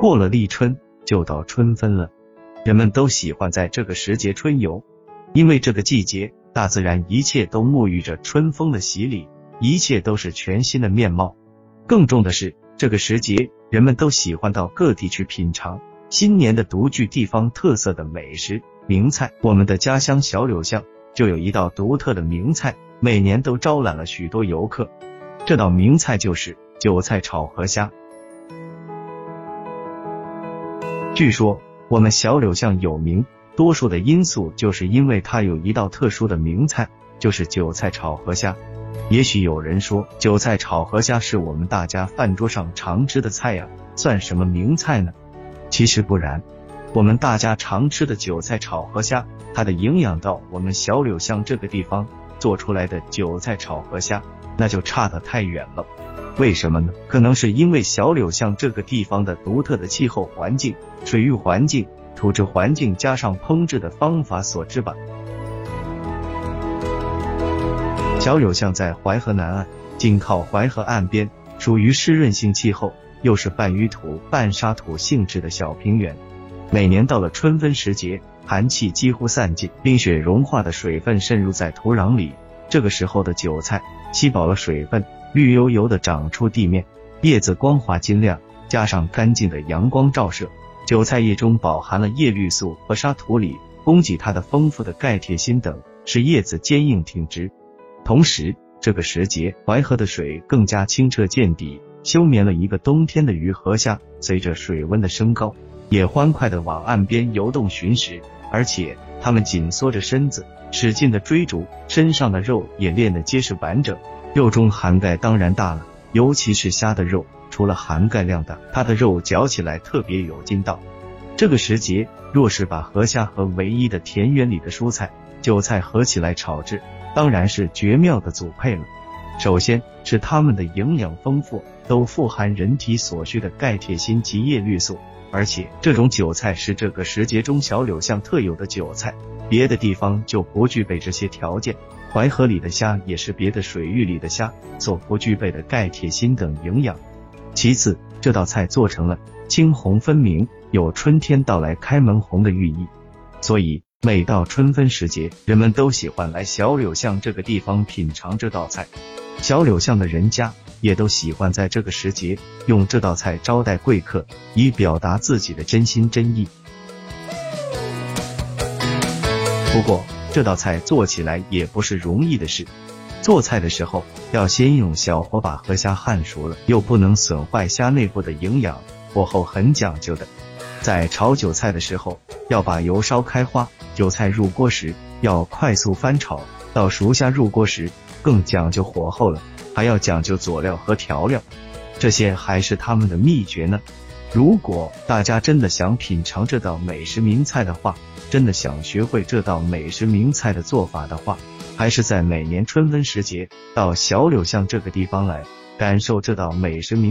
过了立春，就到春分了。人们都喜欢在这个时节春游，因为这个季节，大自然一切都沐浴着春风的洗礼，一切都是全新的面貌。更重的是，这个时节，人们都喜欢到各地去品尝新年的独具地方特色的美食名菜。我们的家乡小柳巷就有一道独特的名菜，每年都招揽了许多游客。这道名菜就是韭菜炒河虾。据说我们小柳巷有名，多数的因素就是因为它有一道特殊的名菜，就是韭菜炒河虾。也许有人说，韭菜炒河虾是我们大家饭桌上常吃的菜呀，算什么名菜呢？其实不然，我们大家常吃的韭菜炒河虾，它的营养到我们小柳巷这个地方做出来的韭菜炒河虾。那就差得太远了，为什么呢？可能是因为小柳巷这个地方的独特的气候环境、水域环境、土质环境，加上烹制的方法所致吧。小柳巷在淮河南岸，紧靠淮河岸边，属于湿润性气候，又是半淤土半沙土性质的小平原。每年到了春分时节，寒气几乎散尽，冰雪融化的水分渗入在土壤里。这个时候的韭菜吸饱了水分，绿油油的长出地面，叶子光滑晶亮，加上干净的阳光照射，韭菜叶中饱含了叶绿素和沙土里供给它的丰富的钙、铁、锌等，使叶子坚硬挺直。同时，这个时节淮河的水更加清澈见底，休眠了一个冬天的鱼和虾，随着水温的升高，也欢快的往岸边游动寻食，而且它们紧缩着身子。使劲的追逐，身上的肉也练得结实完整，肉中含钙当然大了。尤其是虾的肉，除了含钙量大，它的肉嚼起来特别有劲道。这个时节，若是把河虾和唯一的田园里的蔬菜韭菜合起来炒制，当然是绝妙的组配了。首先是它们的营养丰富，都富含人体所需的钙、铁、锌及叶绿素，而且这种韭菜是这个时节中小柳巷特有的韭菜。别的地方就不具备这些条件，淮河里的虾也是别的水域里的虾所不具备的钙、铁、锌等营养。其次，这道菜做成了青红分明，有春天到来开门红的寓意，所以每到春分时节，人们都喜欢来小柳巷这个地方品尝这道菜。小柳巷的人家也都喜欢在这个时节用这道菜招待贵客，以表达自己的真心真意。不过这道菜做起来也不是容易的事。做菜的时候要先用小火把河虾焊熟了，又不能损坏虾内部的营养，火候很讲究的。在炒韭菜的时候，要把油烧开花，韭菜入锅时要快速翻炒，到熟虾入锅时更讲究火候了，还要讲究佐料和调料，这些还是他们的秘诀呢。如果大家真的想品尝这道美食名菜的话，真的想学会这道美食名菜的做法的话，还是在每年春分时节到小柳巷这个地方来感受这道美食名。